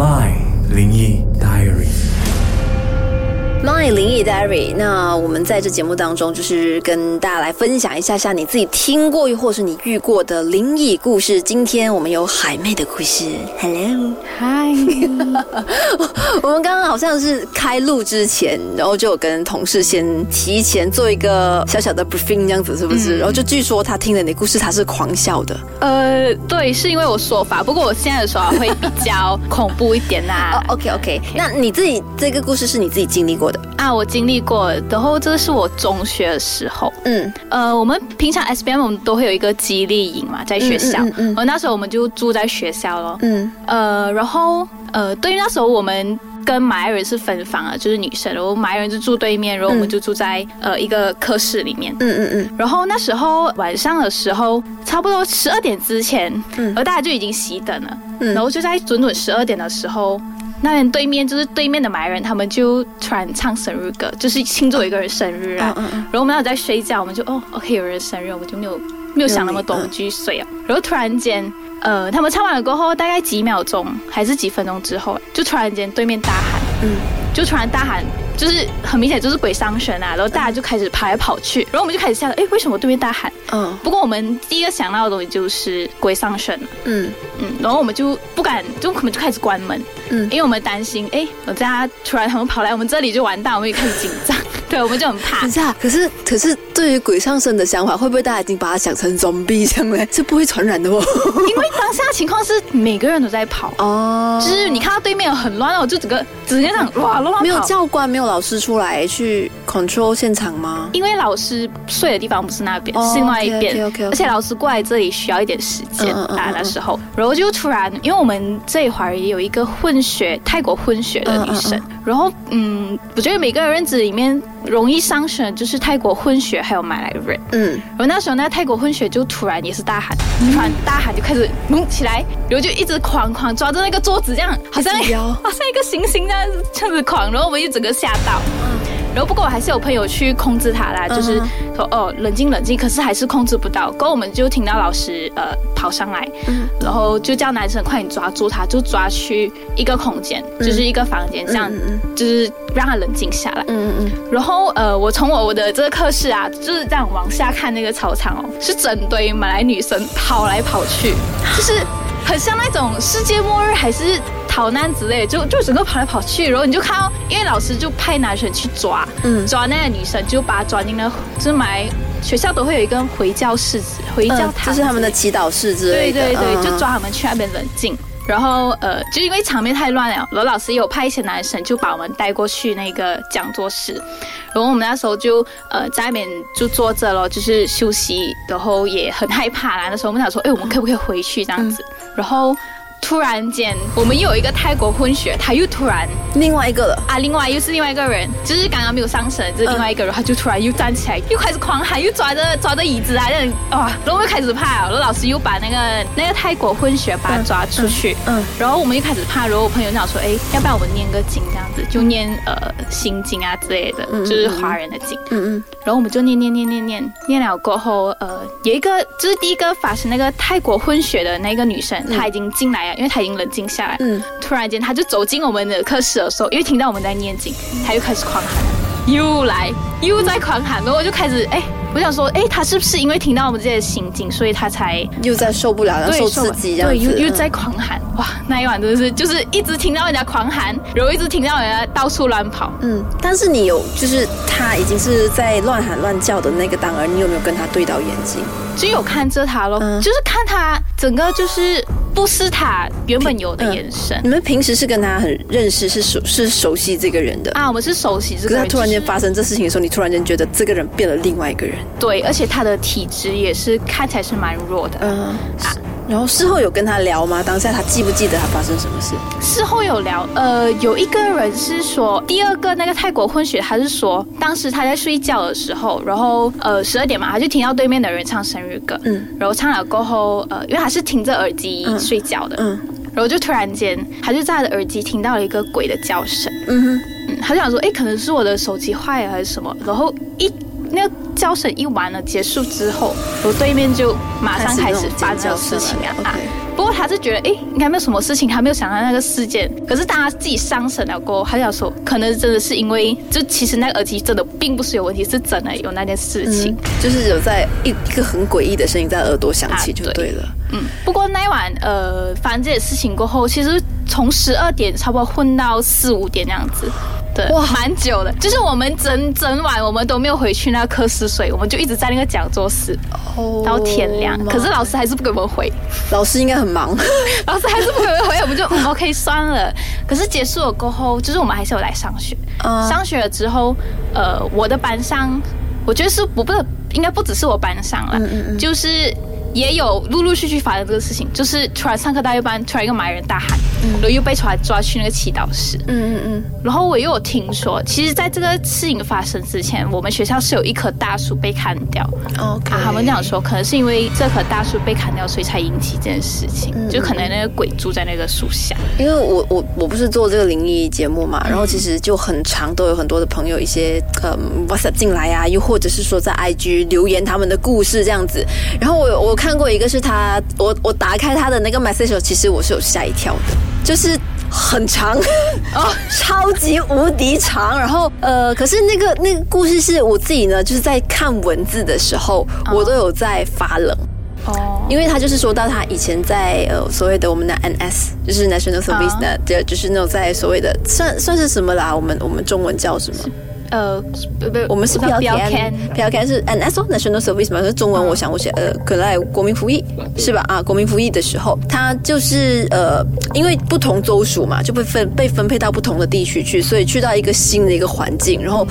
My 灵异 Diary。My 灵异 Diary，那我们在这节目当中，就是跟大家来分享一下下你自己听过又或是你遇过的灵异故事。今天我们有海妹的故事。Hello，Hi，我们刚刚好像是开录之前，然后就有跟同事先提前做一个小小的 briefing 这样子，是不是？然后就据说他听了你的故事，他是狂笑的。呃，对，是因为我说法，不过我现在的说法会比较恐怖一点呐、哦，OK OK，那你自己这个故事是你自己经历过的？啊，我经历过，然后这是我中学的时候。嗯呃，我们平常 SBM 我们都会有一个激励营嘛，在学校。嗯嗯嗯嗯而那时候我们就住在学校咯。嗯呃，然后呃，对于那时候我们跟马来人是分房啊，就是女生，然后马来人就住对面，然后我们就住在、呃一个科室里面。嗯嗯嗯然后那时候晚上的时候，差不多十二点之前，嗯然后大家就已经熄灯了，嗯然后就在准准十二点的时候，那边对面就是对面的马来人，他们就突然唱生日歌，就是庆祝有一个人生日啊。嗯嗯然后我们俩在睡觉，我们就哦，OK，有人生日，我们就没有没有想那么多，嗯我们继续睡啊。然后突然间，呃，他们唱完了过后，大概几秒钟还是几分钟之后，就突然间对面大喊，嗯就突然大喊，就是很明显就是鬼上身啊，然后大家就开始跑来跑去，然后我们就开始吓得，哎，为什么对面大喊？嗯。不过我们第一个想到的东西就是鬼上身，嗯。嗯，然后我们就不敢，就我们就开始关门，嗯。因为我们担心，哎，我家突然他们跑来我们这里就完蛋，我们也开始紧张，对，我们就很怕等一。下，可是可是对于鬼上身的想法，会不会大家已经把它想成 zombie 这样呢？是不会传染的哦。因为当下情况是每个人都在跑，哦就是你看到对面很乱我，就整个直接这样哇乱。没有教官，没有老师出来去 control 现场吗？因为老师睡的地方不是那边，哦是另外一边。而且老师过来这里需要一点时间啊那时候，然后就突然，因为我们这一会儿也有一个混血泰国混血的女生，嗯然后嗯，我觉得每个人子里面容易上身的就是泰国混血还有马来人，嗯，然后那时候那个泰国混血就突然也是大喊，突然大喊就开始猛起来，然后就一直狂狂抓着那个桌子这样，好像 好像一个行星这样子这样子狂，然后我们就整个吓到。然后不过我还是有朋友去控制他啦，就是嗯说哦冷静冷静，可是还是控制不到。过后我们就听到老师呃跑上来，嗯然后就叫男生快点抓住他，就抓去一个空间，就是一个房间，这样就是让他冷静下来。嗯嗯然后呃，我从我的这个课室啊，就是这样往下看那个操场哦，是整堆马来女生跑来跑去，就是很像那种世界末日还是逃难之类，就就整个跑来跑去，然后你就看到，因为老师就派男生去抓，嗯抓那个女生，就把她抓进了，就是马来学校都会有一个回教室、回教嗯，堂，这是他们的祈祷室之类的。对对对，嗯就抓他们去那边冷静。然后呃，就因为场面太乱了，然后老师也有派一些男生就把我们带过去那个讲座室，然后我们那时候就呃在外面就坐着咯，就是休息，然后也很害怕啦。那时候我们想说，哎，我们可不可以回去这样子？然后突然间，我们又有一个泰国混血，他又突然另外一个了。啊，另外又是另外一个人，就是刚刚没有上身，这是另外一个人，他就突然又站起来，又开始狂喊，又抓着抓着椅子啊，这样哇，然后我们开始怕了，然后老师又把那个那个泰国混血把他抓出去，嗯嗯。然后我们又开始怕，然后我朋友讲说，哎，要不要我们念个经这样子，就念呃心经啊之类的，就是华人的经，嗯嗯。然后我们就念念念念念念了过后，呃，有一个就是第一个发生那个泰国混血的那个女生，她已经进来了，因为他已经冷静下来。嗯，突然间，他就走进我们的课室的时候，因为听到我们在念经，他又开始狂喊，又来又在狂喊，然后我就开始哎。我想说，哎，他是不是因为听到我们这些心经，所以他才又在受不了，然后受刺激这样对，又又嗯在狂喊，哇！那一晚真的是就是一直听到人家狂喊，然后一直听到人家到处乱跑，嗯，但是你有，就是他已经是在乱喊乱叫的那个当儿，你有没有跟他对到眼睛？就有看着他咯，嗯就是看他整个就是不是他原本有的眼神、你们平时是跟他很认识，是熟是熟悉这个人的，啊。我们是熟悉这个人，可是他突然间发生这事情的时候，你突然间觉得这个人变了另外一个人。对，而且他的体质也是看起来是蛮弱的。嗯、啊，然后事后有跟他聊吗？当下他记不记得他发生什么事？事后有聊，呃，有一个人是说，第二个那个泰国混血，他是说，当时他在睡觉的时候，然后呃十二点嘛，他就听到对面的人唱生日歌，嗯然后唱了过后，呃，因为他是听着耳机嗯睡觉的，嗯然后就突然间，他就在他的耳机听到了一个鬼的叫声。嗯哼，嗯，他就想说，哎，可能是我的手机坏了还是什么，然后一那个叫声一完了结束之后，我对面就马上开始发生事情啊。啊不过他是觉得，哎，应该没有什么事情，他没有想到那个事件。可是当他自己上神了过后，他想说，可能真的是因为，就其实那个耳机真的并不是有问题，是真的有那件事情，就是有在一一个很诡异的声音在耳朵响起，就对了。嗯，不过那一晚，呃，发生这些事情过后，其实从十二点差不多混到四五点那样子。对，哇，蛮久的，就是我们整整晚我们都没有回去那个科室睡，我们就一直在那个讲座室，哦，到天亮。可是老师还是不给我们回，老师应该很忙，老师还是不给我们回，我们就 OK 算了。可是结束了过后，就是我们还是有来上学。上学了之后，呃，我的班上，我觉得是不不应该不只是我班上了，就是。也有陆陆续续发生这个事情，就是突然上课大一班，突然一个埋人大喊，然后又被出来抓去那个祈祷室。嗯嗯嗯。然后我又有听说，其实在这个事情发生之前，我们学校是有一棵大树被砍掉。OK。他们这样说，可能是因为这棵大树被砍掉，所以才引起这件事情。就可能那个鬼住在那个树下。因为我我我不是做这个灵异节目嘛，然后其实就很长，都有很多的朋友一些呃 WhatsApp 进来啊，又或者是说在 IG 留言他们的故事这样子。然后我我。看过一个是他，我我打开他的那个 message，其实我是有吓一跳的，就是很长哦，超级无敌长。然后呃，可是那个那个故事是我自己呢，就是在看文字的时候，我都有在发冷哦，因为他就是说到他以前在呃所谓的我们的 NS，就是 National Service 的，就就是那种在所谓的算算是什么啦，我们我们中文叫什么？呃，不不，我们是标签，标签是 N S O National Service 嘛，是中文，我想我写呃，可能国民服役是吧？啊，国民服役的时候，他就是呃，因为不同州属嘛，就被分被分配到不同的地区去，所以去到一个新的一个环境，然后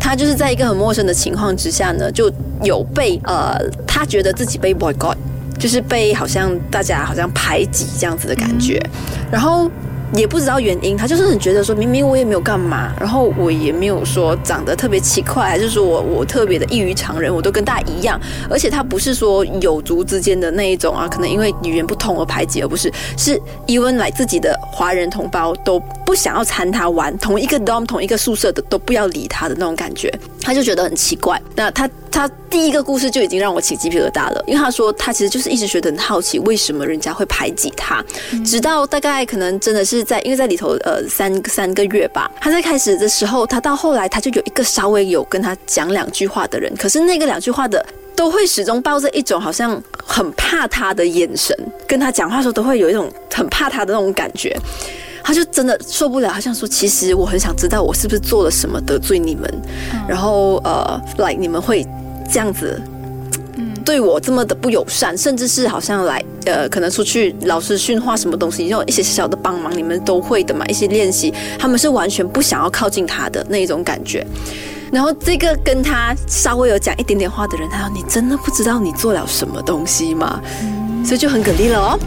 他就是在一个很陌生的情况之下呢，就有被呃，他觉得自己被 boycott，就是被好像大家好像排挤这样子的感觉，然后。也不知道原因，他就是很觉得说，明明我也没有干嘛，然后我也没有说长得特别奇怪，还是说我我特别的异于常人，我都跟大家一样。而且他不是说有族之间的那一种啊，可能因为语言不通而排挤，而不是是 even 来自己的华人同胞都不想要参他玩，同一个 dorm 同一个宿舍的都不要理他的那种感觉，他就觉得很奇怪。那他他第一个故事就已经让我起鸡皮疙瘩了，因为他说他其实就是一直觉得很好奇，为什么人家会排挤他，直到大概可能真的是。在因为在里头呃三三个月吧，他在开始的时候，他到后来他就有一个稍微有跟他讲两句话的人，可是那个两句话的都会始终抱着一种好像很怕他的眼神，跟他讲话的时候都会有一种很怕他的那种感觉，他就真的受不了，好像说其实我很想知道我是不是做了什么得罪你们，然后呃来你们会这样子。对我这么的不友善，甚至是好像来呃，可能出去老师训话什么东西，用一些小小的帮忙，你们都会的嘛。一些练习，他们是完全不想要靠近他的那一种感觉。然后这个跟他稍微有讲一点点话的人，他说：“你真的不知道你做了什么东西吗？”所以就很给力了哦。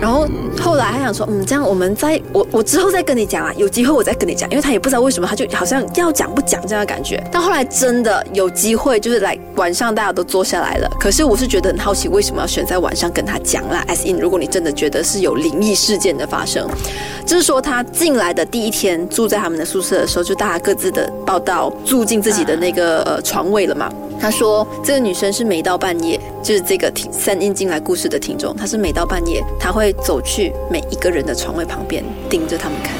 然后后来他想说，嗯，这样我们再我我之后再跟你讲啊，有机会我再跟你讲，因为他也不知道为什么，他就好像要讲不讲这样的感觉。但后来真的有机会，就是来晚上大家都坐下来了。可是我是觉得很好奇，为什么要选在晚上跟他讲啦？S in，如果你真的觉得是有灵异事件的发生，就是说他进来的第一天住在他们的宿舍的时候，就大家各自的报道住进自己的那个呃床位了嘛。他说这个女生是每到半夜，就是这个听三音进来故事的听众，她是每到半夜，她会走去每一个人的床位旁边盯着他们看。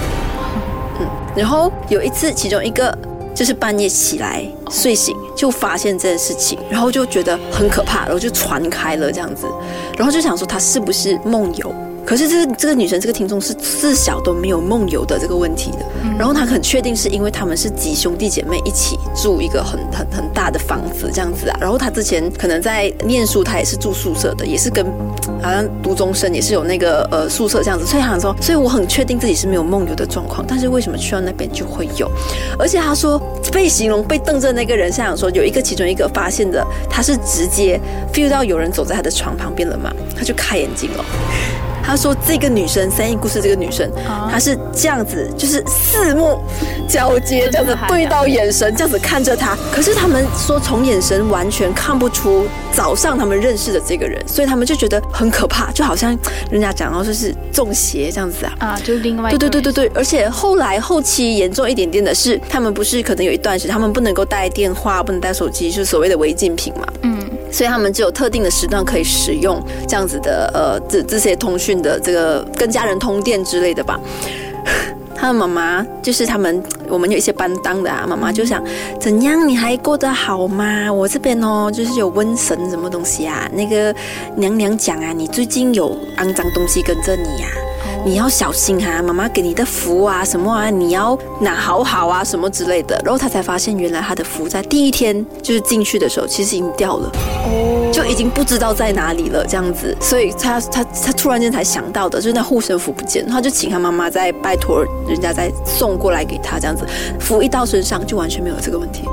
嗯，然后有一次，其中一个就是半夜起来睡醒，就发现这件事情，然后就觉得很可怕，然后就传开了这样子，然后就想说她是不是梦游。可是这个这个女生这个听众是自小都没有梦游的这个问题的，然后她很确定是因为他们是几兄弟姐妹一起住一个很很很大的房子这样子啊，然后她之前可能在念书，她也是住宿舍的，也是跟好像读中生也是有那个呃宿舍这样子，所以她说，所以我很确定自己是没有梦游的状况，但是为什么去到那边就会有？而且她说被形容被瞪着那个人，想说有一个其中一个发现的，他是直接 feel 到有人走在他的床旁边了嘛，他就开眼睛了。他说这个女生三亿故事这个女生，她是这样子，就是四目交接，这样子对到眼神，这样子看着他。可是他们说从眼神完全看不出早上他们认识的这个人，所以他们就觉得很可怕，就好像人家讲到说是中邪这样子啊。啊，就另外对对对对对，而且后来后期严重一点点的是，他们不是可能有一段时间他们不能够带电话，不能带手机，就是所谓的违禁品嘛。嗯，所以他们只有特定的时段可以使用这样子的呃这这些通讯的这个跟家人通电之类的吧。他的妈妈就是他们，我们有一些班当的啊，妈妈就想怎样？你还过得好吗？我这边哦，就是有瘟神什么东西啊？那个娘娘讲啊，你最近有肮脏东西跟着你呀、你要小心哈、妈妈给你的符啊什么啊，你要拿好好啊什么之类的。然后他才发现，原来他的符在第一天就是进去的时候，其实已经掉了。哦，就已经不知道在哪里了，这样子，所以他他他突然间才想到的，就是那护身符不见，他就请他妈妈再拜托人家再送过来给他，这样子，符一到身上就完全没有这个问题。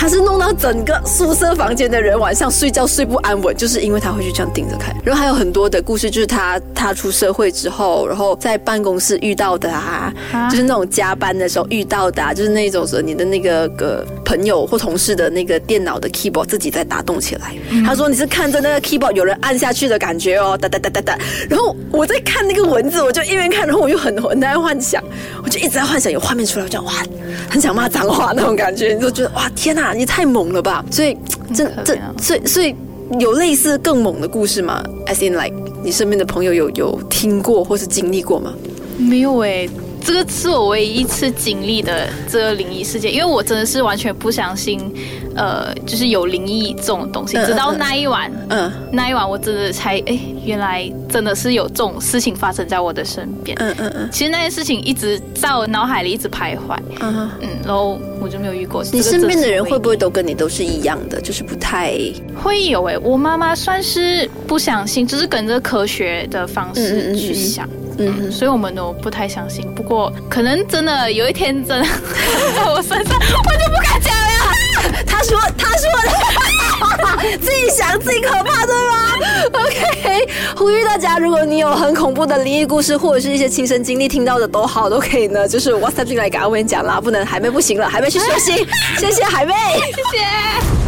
他是弄到整个宿舍房间的人晚上睡觉睡不安稳，就是因为他会去这样盯着看。然后还有很多的故事，就是他他出社会之后，然后在办公室遇到的啊，啊就是那种加班的时候遇到的、啊，就是那种说你的那个个朋友或同事的那个电脑的 keyboard 自己在打动起来。他说你是看着那个 keyboard 有人按下去的感觉哦，哒哒哒哒哒。然后我在看那个文字，我就一边看，然后我又很很在幻想，我就一直在幻想有画面出来，我就哇，很想骂脏话那种感觉，你就觉得哇天哪，你太猛了吧！所以这这所以所以有类似更猛的故事吗？As in like 你身边的朋友有有听过或是经历过吗？没有诶，这个是我唯一一次经历的这个灵异事件，因为我真的是完全不相信，呃，就是有灵异这种东西。直到那一晚，嗯那一晚我真的才哎，原来真的是有这种事情发生在我的身边。嗯嗯嗯其实那件事情一直在我脑海里一直徘徊，嗯哼。嗯，然后我就没有遇过。你身边的人会不会都跟你都是一样的，就是不太会有诶、我妈妈算是不相信，就是跟着科学的方式嗯嗯去想，嗯嗯，所以我们都不太相信。不过可能真的有一天真的 在我身上，我就不敢讲了。他说他说的，自己想自己可怕对吗？OK，呼吁大家，如果你有很恐怖的灵异故事或者是一些亲身经历听到的都好，都可以呢，就是 WhatsApp 进来给阿文讲啦，不能海妹不行了，海妹去休息，谢谢海妹。谢谢。